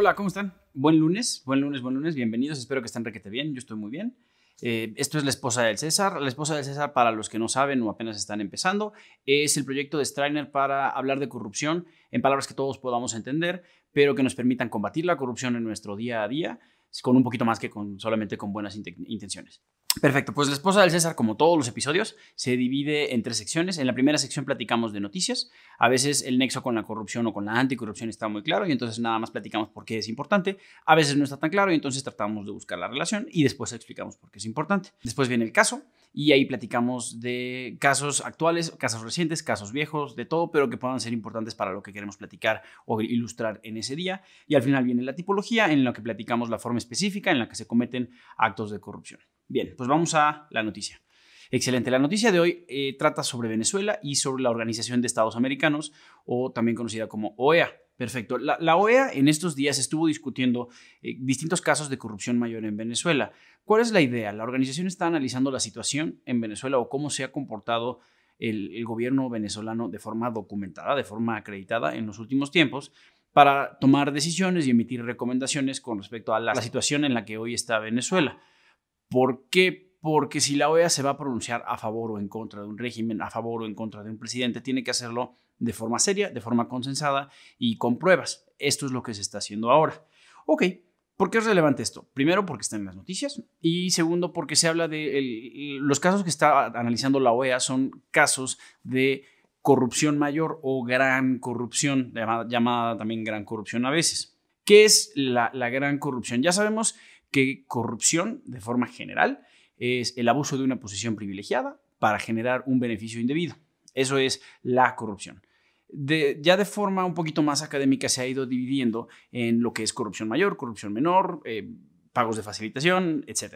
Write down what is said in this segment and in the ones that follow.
Hola, ¿cómo están? Buen lunes, buen lunes, buen lunes, bienvenidos, espero que estén requete bien, yo estoy muy bien. Eh, esto es La Esposa del César. La Esposa del César, para los que no saben o apenas están empezando, es el proyecto de Strainer para hablar de corrupción en palabras que todos podamos entender, pero que nos permitan combatir la corrupción en nuestro día a día con un poquito más que con, solamente con buenas intenciones. Perfecto, pues la esposa del César, como todos los episodios, se divide en tres secciones. En la primera sección platicamos de noticias. A veces el nexo con la corrupción o con la anticorrupción está muy claro y entonces nada más platicamos por qué es importante. A veces no está tan claro y entonces tratamos de buscar la relación y después explicamos por qué es importante. Después viene el caso y ahí platicamos de casos actuales, casos recientes, casos viejos, de todo, pero que puedan ser importantes para lo que queremos platicar o ilustrar en ese día. Y al final viene la tipología en la que platicamos la forma específica en la que se cometen actos de corrupción. Bien, pues vamos a la noticia. Excelente. La noticia de hoy eh, trata sobre Venezuela y sobre la Organización de Estados Americanos, o también conocida como OEA. Perfecto. La, OEA en estos días estuvo discutiendo eh, distintos casos de corrupción mayor en Venezuela. ¿Cuál es la idea? La organización está analizando la situación en Venezuela o cómo se ha comportado el gobierno venezolano de forma documentada, de forma acreditada en los últimos tiempos para tomar decisiones y emitir recomendaciones con respecto a la situación en la que hoy está Venezuela. ¿Por qué? Porque si la OEA se va a pronunciar a favor o en contra de un régimen, a favor o en contra de un presidente, tiene que hacerlo de forma seria, de forma consensada y con pruebas. Esto es lo que se está haciendo ahora. Ok, ¿por qué es relevante esto? Primero, porque está en las noticias y segundo, porque se habla de los casos que está analizando la OEA son casos de corrupción mayor o gran corrupción, llamada, también gran corrupción a veces. ¿Qué es la, la gran corrupción? Ya sabemos que corrupción, de forma general, es el abuso de una posición privilegiada para generar un beneficio indebido. Eso es la corrupción. ya de forma un poquito más académica se ha ido dividiendo en lo que es corrupción mayor, corrupción menor, eh, pagos de facilitación, etc.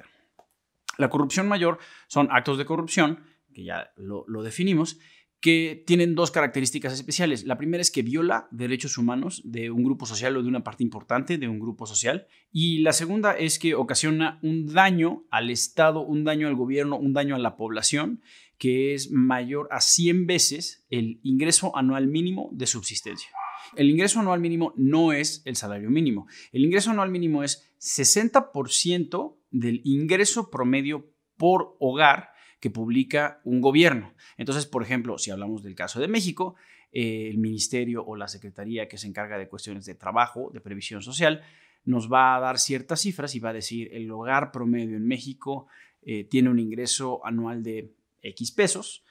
La corrupción mayor son actos de corrupción, que ya lo definimos, que tienen dos características especiales. La primera es que viola derechos humanos de un grupo social o de una parte importante de un grupo social. Y la segunda es que ocasiona un daño al Estado, un daño al gobierno, un daño a la población que es mayor a 100 veces el ingreso anual mínimo de subsistencia. El ingreso anual mínimo no es el salario mínimo. El ingreso anual mínimo es 60% del ingreso promedio por hogar que publica un gobierno. Entonces, por ejemplo, si hablamos del caso de México, eh, el ministerio o la secretaría que se encarga de cuestiones de trabajo, de previsión social, nos va a dar ciertas cifras y va a decir el hogar promedio en México eh, tiene un ingreso anual de X pesos.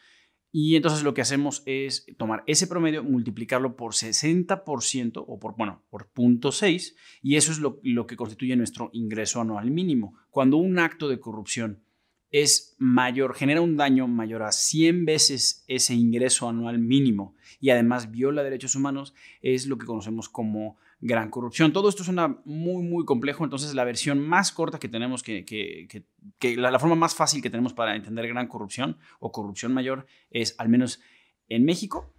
Y entonces lo que hacemos es tomar ese promedio, multiplicarlo por 60% o por, bueno, por 0.6 y eso es lo, lo que constituye nuestro ingreso anual mínimo. Cuando un acto de corrupción es mayor, genera un daño mayor a 100 veces ese ingreso anual mínimo y además viola derechos humanos, es lo que conocemos como gran corrupción. Todo esto suena muy, muy complejo, entonces la versión más corta que tenemos, que, que, la, la, forma más fácil que tenemos para entender gran corrupción o corrupción mayor es, al menos en México,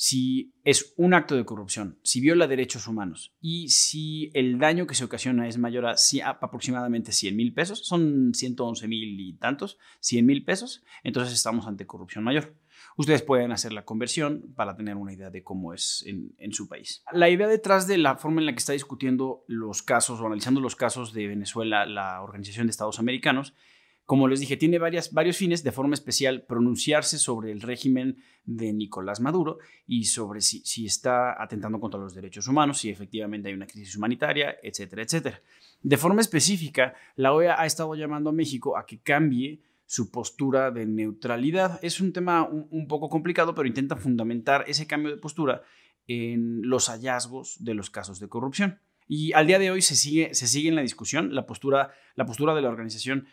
si es un acto de corrupción, si viola derechos humanos y si el daño que se ocasiona es mayor a, aproximadamente 100 mil pesos, son 111 mil y tantos, 100 mil pesos, entonces estamos ante corrupción mayor. Ustedes pueden hacer la conversión para tener una idea de cómo es en, en, su país. La idea detrás de la forma en la que está discutiendo los casos o analizando los casos de Venezuela, la Organización de Estados Americanos, como les dije, tiene varios fines, de forma especial pronunciarse sobre el régimen de Nicolás Maduro y sobre si, está atentando contra los derechos humanos, si efectivamente hay una crisis humanitaria, etcétera, etcétera. De forma específica, la OEA ha estado llamando a México a que cambie su postura de neutralidad. Es un tema un, poco complicado, pero intenta fundamentar ese cambio de postura en los hallazgos de los casos de corrupción. Y al día de hoy se sigue, en la discusión la postura de la organización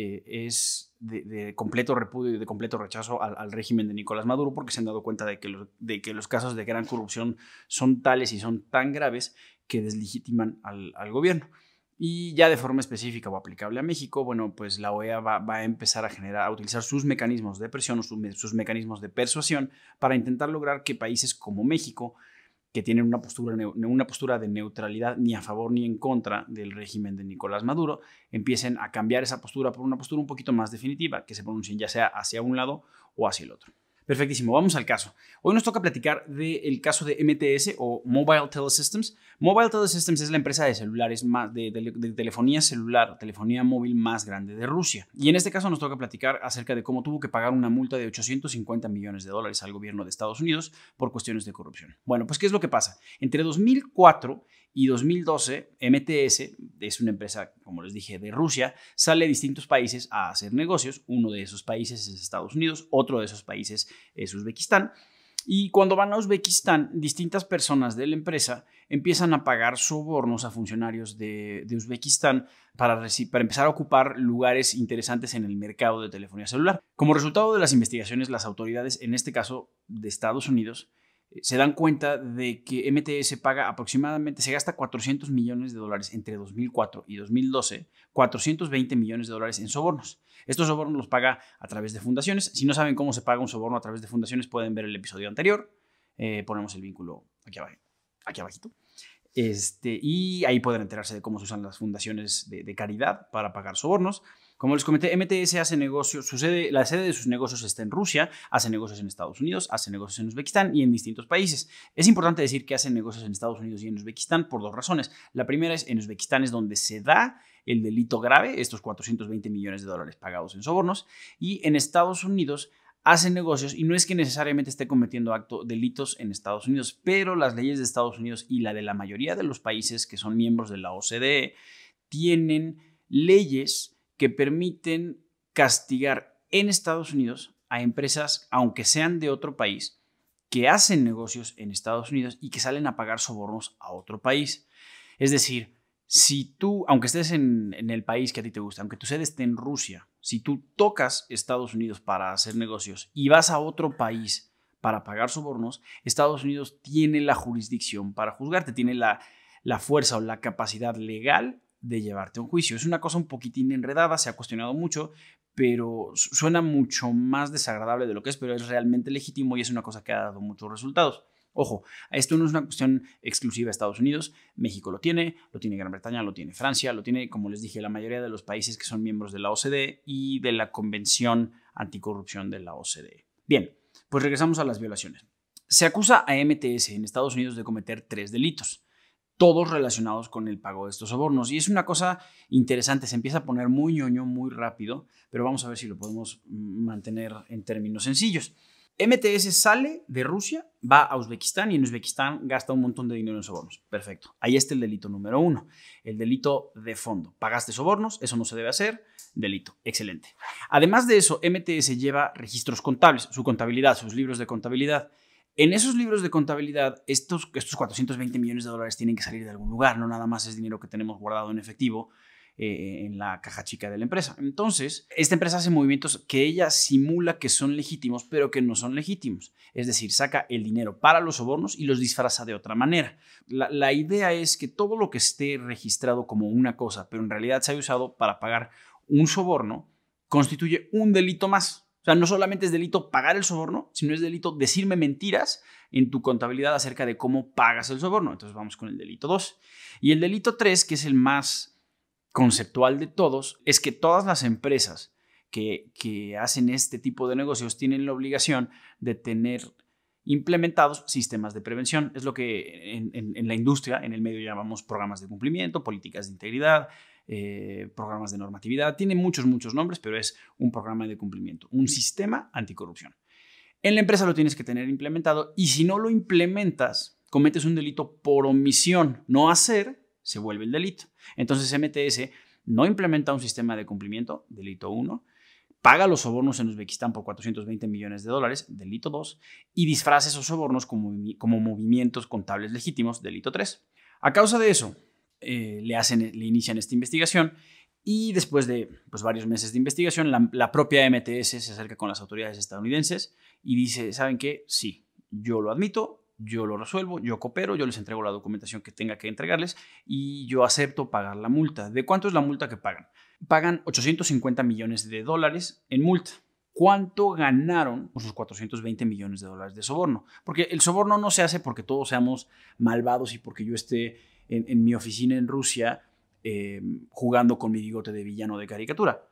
eh, es de, completo repudio y de completo rechazo al, régimen de Nicolás Maduro porque se han dado cuenta de que, de que, los casos de gran corrupción son tales y son tan graves que deslegitiman al, gobierno. Y ya de forma específica o aplicable a México, bueno, pues la OEA va, a empezar a generar, a utilizar sus mecanismos de presión o sus mecanismos de persuasión para intentar lograr que países como México que tienen una postura, una postura de neutralidad ni a favor ni en contra del régimen de Nicolás Maduro, empiecen a cambiar esa postura por una postura un poquito más definitiva, que se pronuncien ya sea hacia un lado o hacia el otro. Perfectísimo, vamos al caso. Hoy nos toca platicar del caso de MTS o Mobile Telesystems. Mobile Telesystems es la empresa de celulares más, de, telefonía celular, telefonía móvil más grande de Rusia. Y en este caso nos toca platicar acerca de cómo tuvo que pagar una multa de 850 millones de dólares al gobierno de Estados Unidos por cuestiones de corrupción. Bueno, pues ¿qué es lo que pasa? Entre 2004 y 2012, MTS es una empresa, como les dije, de Rusia, sale a distintos países a hacer negocios. Uno de esos países es Estados Unidos, otro de esos países es Uzbekistán. Y cuando van a Uzbekistán, distintas personas de la empresa empiezan a pagar sobornos a funcionarios de, Uzbekistán para, para, empezar a ocupar lugares interesantes en el mercado de telefonía celular. Como resultado de las investigaciones, las autoridades, en este caso de Estados Unidos, se dan cuenta de que MTS paga aproximadamente, se gasta 400 millones de dólares entre 2004 y 2012, 420 millones de dólares en sobornos. Estos sobornos los paga a través de fundaciones. Si no saben cómo se paga un soborno a través de fundaciones, pueden ver el episodio anterior. Eh, ponemos el vínculo aquí, abajo, aquí abajito. Este, y ahí pueden enterarse de cómo se usan las fundaciones de caridad para pagar sobornos. Como les comenté, MTS hace negocios, su sede, la sede de sus negocios está en Rusia, hace negocios en Estados Unidos, hace negocios en Uzbekistán y en distintos países. Es importante decir que hace negocios en Estados Unidos y en Uzbekistán por dos razones. La primera es en Uzbekistán es donde se da el delito grave, estos 420 millones de dólares pagados en sobornos, y en Estados Unidos hace negocios y no es que necesariamente esté cometiendo acto, delitos en Estados Unidos, pero las leyes de Estados Unidos y la de la mayoría de los países que son miembros de la OCDE tienen leyes que permiten castigar en Estados Unidos a empresas, aunque sean de otro país, que hacen negocios en Estados Unidos y que salen a pagar sobornos a otro país. Es decir, si tú, aunque estés en, el país que a ti te gusta, aunque tu sede esté en Rusia, si tú tocas Estados Unidos para hacer negocios y vas a otro país para pagar sobornos, Estados Unidos tiene la jurisdicción para juzgarte, tiene la, la fuerza o la capacidad legal de llevarte a un juicio. Es una cosa un poquitín enredada, se ha cuestionado mucho, pero suena mucho más desagradable de lo que es, pero es realmente legítimo y es una cosa que ha dado muchos resultados. Ojo, esto no es una cuestión exclusiva de Estados Unidos, México lo tiene, lo tiene Gran Bretaña, lo tiene Francia, lo tiene, como les dije, la mayoría de los países que son miembros de la OCDE y de la Convención Anticorrupción de la OCDE. Bien, pues regresamos a las violaciones. Se acusa a MTS en Estados Unidos de cometer tres delitos todos relacionados con el pago de estos sobornos. Y es una cosa interesante, se empieza a poner muy ñoño muy rápido, pero vamos a ver si lo podemos mantener en términos sencillos. MTS sale de Rusia, va a Uzbekistán y en Uzbekistán gasta un montón de dinero en sobornos. Perfecto. Ahí está el delito número uno, el delito de fondo. Pagaste sobornos, eso no se debe hacer, delito. Excelente. Además de eso, MTS lleva registros contables, su contabilidad, sus libros de contabilidad. En esos libros de contabilidad, estos, estos 420 millones de dólares tienen que salir de algún lugar, no nada más es dinero que tenemos guardado en efectivo eh, en la caja chica de la empresa. Entonces, esta empresa hace movimientos que ella simula que son legítimos, pero que no son legítimos. Es decir, saca el dinero para los sobornos y los disfraza de otra manera. La, la idea es que todo lo que esté registrado como una cosa, pero en realidad se haya usado para pagar un soborno, constituye un delito más. No solamente es delito pagar el soborno, sino es delito decirme mentiras en tu contabilidad acerca de cómo pagas el soborno. Entonces vamos con el delito 2. Y el delito 3, que es el más conceptual de todos, es que todas las empresas que, hacen este tipo de negocios tienen la obligación de tener implementados sistemas de prevención. Es lo que en, la industria, en el medio llamamos programas de cumplimiento, políticas de integridad, eh, programas de normatividad, tiene muchos, muchos nombres, pero es un programa de cumplimiento, un sistema anticorrupción. En la empresa lo tienes que tener implementado y si no lo implementas, cometes un delito por omisión. No hacer se vuelve el delito. Entonces MTS no implementa un sistema de cumplimiento, delito 1, paga los sobornos en Uzbekistán por 420 millones de dólares, delito 2, y disfraza esos sobornos como, como movimientos contables legítimos, delito 3. A causa de eso, eh, le, hacen, le inician esta investigación y después de pues, varios meses de investigación, la, propia MTS se acerca con las autoridades estadounidenses y dice, ¿saben qué? Sí, yo lo admito, yo lo resuelvo, yo coopero, yo les entrego la documentación que tenga que entregarles y yo acepto pagar la multa. ¿De cuánto es la multa que pagan? Pagan 850 millones de dólares en multa. ¿Cuánto ganaron esos 420 millones de dólares de soborno? Porque el soborno no se hace porque todos seamos malvados y porque yo esté en, mi oficina en Rusia eh, jugando con mi bigote de villano de caricatura.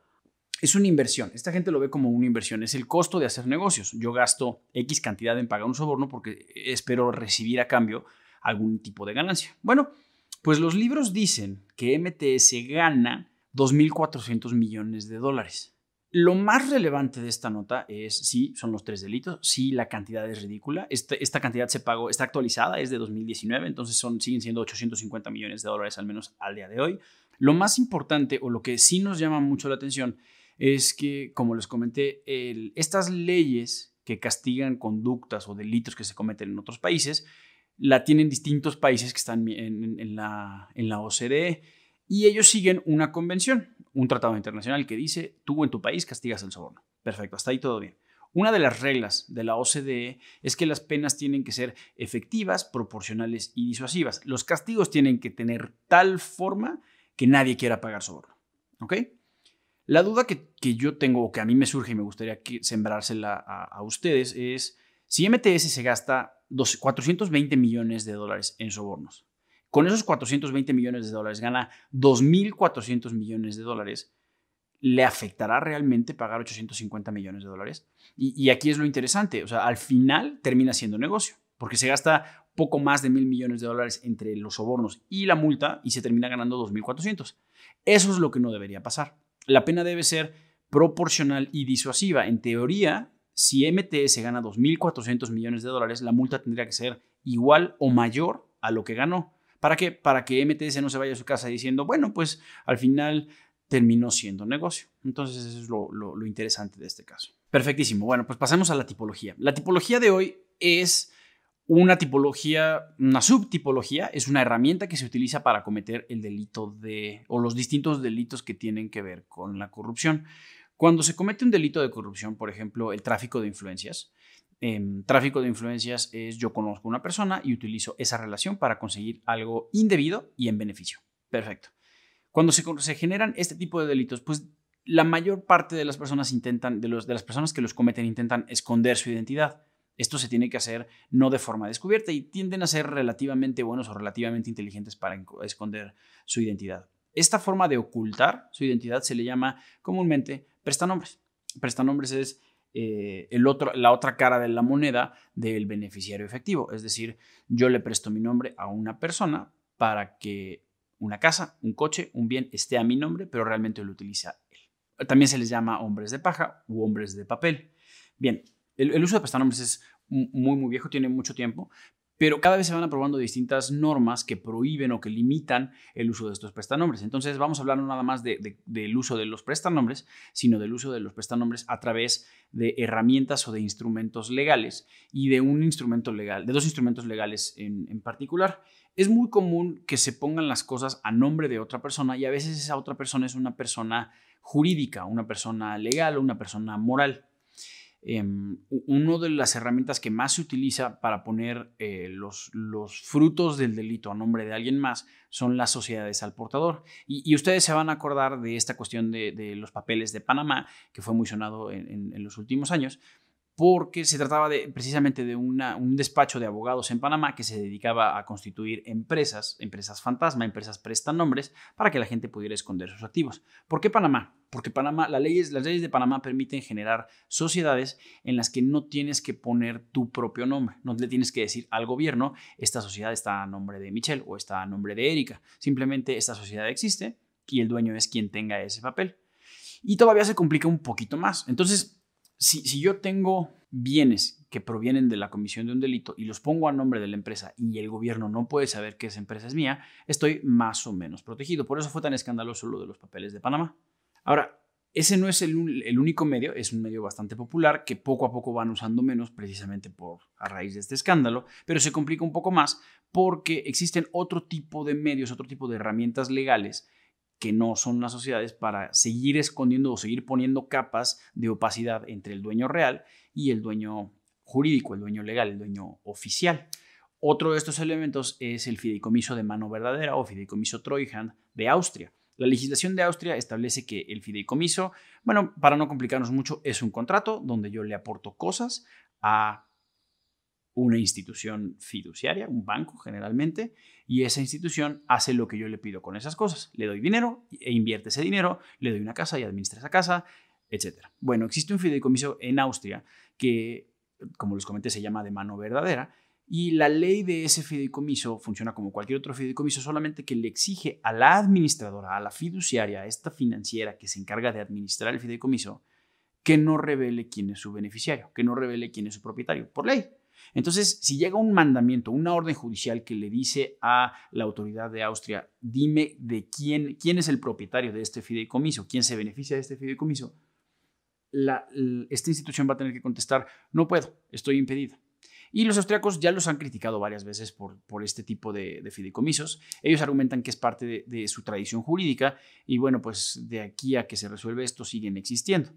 es una inversión. Esta gente lo ve como una inversión. Es el costo de hacer negocios. Yo gasto X cantidad en pagar un soborno porque espero recibir a cambio algún tipo de ganancia. Bueno, pues los libros dicen que MTS gana 2.400 millones de dólares. Lo más relevante de esta nota es, sí, son los tres delitos, sí, la cantidad es ridícula. Este, esta, cantidad se pagó, está actualizada, es de 2019, entonces son, siguen siendo 850 millones de dólares al menos al día de hoy. Lo más importante o lo que sí nos llama mucho la atención es que, como les comenté, estas leyes que castigan conductas o delitos que se cometen en otros países, la tienen distintos países que están en, la, en la OCDE y ellos siguen una convención, un tratado internacional que dice, tú en tu país castigas el soborno. Perfecto, hasta ahí todo bien. Una de las reglas de la OCDE es que las penas tienen que ser efectivas, proporcionales y disuasivas. Los castigos tienen que tener tal forma que nadie quiera pagar soborno. ¿Ok? La duda que, yo tengo o que a mí me surge y me gustaría que sembrársela a, ustedes es si MTS se gasta 420 millones de dólares en sobornos, con esos 420 millones de dólares gana 2.400 millones de dólares, ¿le afectará realmente pagar 850 millones de dólares? Y, aquí es lo interesante, o sea, al final termina siendo negocio, porque se gasta poco más de mil millones de dólares entre los sobornos y la multa y se termina ganando 2.400. Eso es lo que no debería pasar la pena debe ser proporcional y disuasiva. En teoría, si MTS gana 2.400 millones de dólares, la multa tendría que ser igual o mayor a lo que ganó. ¿Para qué? Para que MTS no se vaya a su casa diciendo, bueno, pues al final terminó siendo negocio. Entonces, eso es lo, lo interesante de este caso. Perfectísimo. Bueno, pues pasemos a la tipología. La tipología de hoy es una tipología, una subtipología es una herramienta que se utiliza para cometer el delito de, o los distintos delitos que tienen que ver con la corrupción. Cuando se comete un delito de corrupción, por ejemplo, el tráfico de influencias, em, tráfico de influencias es yo conozco a una persona y utilizo esa relación para conseguir algo indebido y en beneficio. Perfecto. Cuando se, se generan este tipo de delitos, pues la mayor parte de las personas intentan, de, los, de las personas que los cometen intentan esconder su identidad. Esto se tiene que hacer no de forma descubierta y tienden a ser relativamente buenos o relativamente inteligentes para esconder su identidad. Esta forma de ocultar su identidad se le llama comúnmente prestanombres. Prestanombres es eh, el otro, la otra cara de la moneda del beneficiario efectivo. Es decir, yo le presto mi nombre a una persona para que una casa, un coche, un bien esté a mi nombre, pero realmente lo utiliza él. También se les llama hombres de paja u hombres de papel. Bien, el, uso de prestanombres es muy, muy viejo, tiene mucho tiempo, pero cada vez se van aprobando distintas normas que prohíben o que limitan el uso de estos prestanombres. Entonces vamos a hablar no nada más del uso de los prestanombres, sino del uso de los prestanombres a través de herramientas o de instrumentos legales y de un instrumento legal, de dos instrumentos legales en, en particular. Es muy común que se pongan las cosas a nombre de otra persona y a veces esa otra persona es una persona jurídica, una persona legal o una persona moral. Em, una de las herramientas que más se utiliza para poner eh, los, los, frutos del delito a nombre de alguien más son las sociedades al portador. Y, ustedes se van a acordar de esta cuestión de, los papeles de Panamá, que fue muy sonado en los últimos años, porque se trataba de, precisamente de un despacho de abogados en Panamá que se dedicaba a constituir empresas, empresas fantasma, empresas prestanombres, para que la gente pudiera esconder sus activos. ¿Por qué Panamá? Porque Panamá, las leyes, las leyes de Panamá permiten generar sociedades en las que no tienes que poner tu propio nombre, no le tienes que decir al gobierno, esta sociedad está a nombre de Michelle o está a nombre de Erika. Simplemente esta sociedad existe y el dueño es quien tenga ese papel. Y todavía se complica un poquito más. Entonces, si, yo tengo bienes que provienen de la comisión de un delito y los pongo a nombre de la empresa y el gobierno no puede saber que esa empresa es mía, estoy más o menos protegido. Por eso fue tan escandaloso lo de los papeles de Panamá. Ahora, ese no es el, único medio, es un medio bastante popular que poco a poco van usando menos precisamente por a raíz de este escándalo, pero se complica un poco más porque existen otro tipo de medios, otro tipo de herramientas legales que no son las sociedades para seguir escondiendo o seguir poniendo capas de opacidad entre el dueño real y el dueño jurídico, el dueño legal, el dueño oficial. Otro de estos elementos es el fideicomiso de mano verdadera o fideicomiso Treuhand de Austria. La legislación de Austria establece que el fideicomiso, bueno, para no complicarnos mucho, es un contrato donde yo le aporto cosas a una institución fiduciaria, un banco generalmente, y esa institución hace lo que yo le pido con esas cosas. Le doy dinero e invierte ese dinero, le doy una casa y administra esa casa, etc. Bueno, existe un fideicomiso en Austria que, como les comenté, se llama de mano verdadera y la ley de ese fideicomiso funciona como cualquier otro fideicomiso, solamente que le exige a la administradora, a la fiduciaria, a esta financiera que se encarga de administrar el fideicomiso, que no revele quién es su beneficiario, que no revele quién es su propietario, por ley. Entonces, si llega un mandamiento, una orden judicial que le dice a la autoridad de Austria, dime de quién, quién es el propietario de este fideicomiso, quién se beneficia de este fideicomiso, esta institución va a tener que contestar, no puedo, estoy impedida. Y los austriacos ya los han criticado varias veces por, este tipo de, fideicomisos. Ellos argumentan que es parte de, de, su tradición jurídica y bueno, pues de aquí a que se resuelve esto siguen existiendo.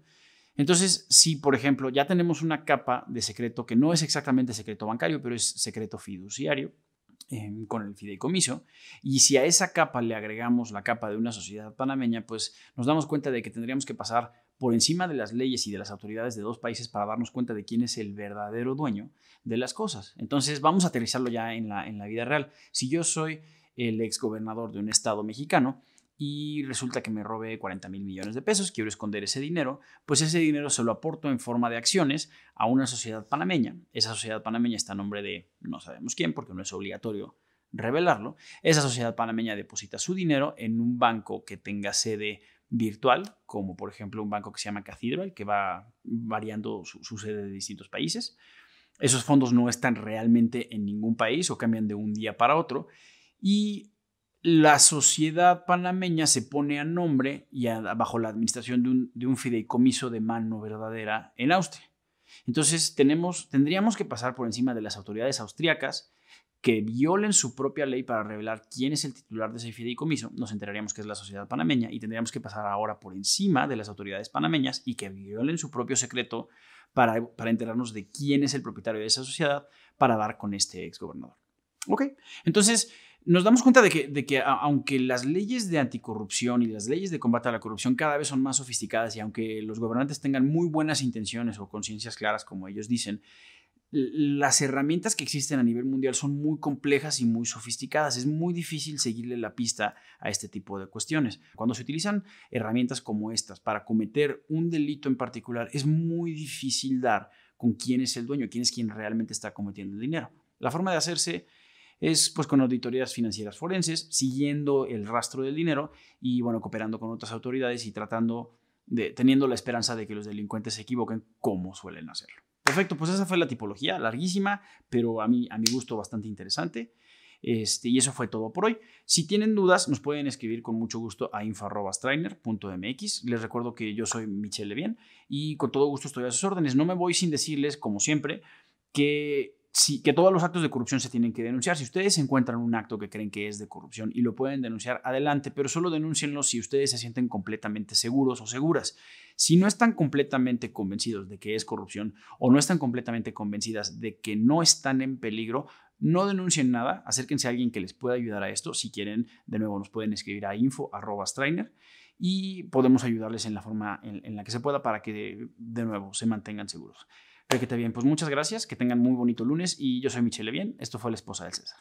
Entonces, si por ejemplo ya tenemos una capa de secreto que no es exactamente secreto bancario, pero es secreto fiduciario, em, con el fideicomiso. Y si a esa capa le agregamos la capa de una sociedad panameña, pues nos damos cuenta de que tendríamos que pasar por encima de las leyes y de las autoridades de dos países para darnos cuenta de quién es el verdadero dueño de las cosas. Entonces vamos a aterrizarlo ya en la, en la vida real. Si yo soy el ex gobernador de un estado mexicano y resulta que me robé 40 mil millones de pesos, quiero esconder ese dinero, pues ese dinero se lo aporto en forma de acciones a una sociedad panameña. Esa sociedad panameña está a nombre de no sabemos quién, porque no es obligatorio revelarlo. Esa sociedad panameña deposita su dinero en un banco que tenga sede virtual, como por ejemplo un banco que se llama Cathedral, que va variando su, sede de distintos países. Esos fondos no están realmente en ningún país o cambian de un día para otro. Y la sociedad panameña se pone a nombre y bajo la administración de un, de un, fideicomiso de mano verdadera en Austria. Entonces tendríamos que pasar por encima de las autoridades austriacas que violen su propia ley para revelar quién es el titular de ese fideicomiso, nos enteraríamos que es la sociedad panameña y tendríamos que pasar ahora por encima de las autoridades panameñas y que violen su propio secreto para, para enterarnos de quién es el propietario de esa sociedad para dar con este exgobernador. ¿Ok? Entonces, nos damos cuenta de que, de que aunque las leyes de anticorrupción y las leyes de combate a la corrupción cada vez son más sofisticadas y aunque los gobernantes tengan muy buenas intenciones o conciencias claras, como ellos dicen, las herramientas que existen a nivel mundial son muy complejas y muy sofisticadas. Es muy difícil seguirle la pista a este tipo de cuestiones. Cuando se utilizan herramientas como estas para cometer un delito en particular, es muy difícil dar con quién es el dueño, quién es quien realmente está cometiendo el dinero. La forma de hacerse es pues con auditorías financieras forenses, siguiendo el rastro del dinero y bueno, cooperando con otras autoridades y tratando de teniendo la esperanza de que los delincuentes se equivoquen como suelen hacerlo. Perfecto, pues esa fue la tipología, larguísima, pero a, mí, a mi gusto bastante interesante. Este, y eso fue todo por hoy. Si tienen dudas, nos pueden escribir con mucho gusto a info.strainer.mx. Les recuerdo que yo soy Michelle Levien y con todo gusto estoy a sus órdenes. No me voy sin decirles, como siempre, que sí, que todos los actos de corrupción se tienen que denunciar. Si ustedes encuentran un acto que creen que es de corrupción y lo pueden denunciar, adelante, pero solo denúncienlo si ustedes se sienten completamente seguros o seguras. Si no están completamente convencidos de que es corrupción o no están completamente convencidas de que no están en peligro, no denuncien nada, acérquense a alguien que les pueda ayudar a esto. Si quieren, de nuevo nos pueden escribir a info.strainer y podemos ayudarles en la forma en, la que se pueda para que de nuevo se mantengan seguros. Que te bien. Pues muchas gracias, que tengan muy bonito lunes y yo soy Michelle Bien. Esto fue la esposa del César.